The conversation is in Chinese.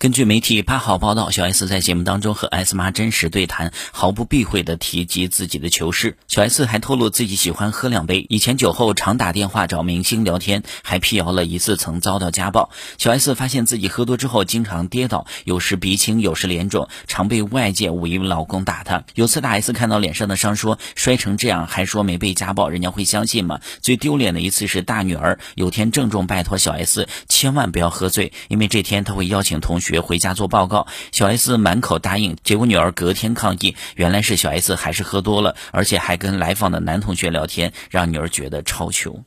根据媒体八号报道，小 S 在节目当中和 S 妈真实对谈，毫不避讳的提及自己的糗事。小 S 还透露自己喜欢喝两杯，以前酒后常打电话找明星聊天，还辟谣了一次曾遭到家暴。小 S 发现自己喝多之后经常跌倒，有时鼻青，有时脸肿，常被外界误以为老公打她。有次大 S 看到脸上的伤，说摔成这样还说没被家暴，人家会相信吗？最丢脸的一次是大女儿有天郑重拜托小 S 千万不要喝醉，因为这天她会邀请同学。学回家做报告，小 S 满口答应，结果女儿隔天抗议，原来是小 S 还是喝多了，而且还跟来访的男同学聊天，让女儿觉得超穷。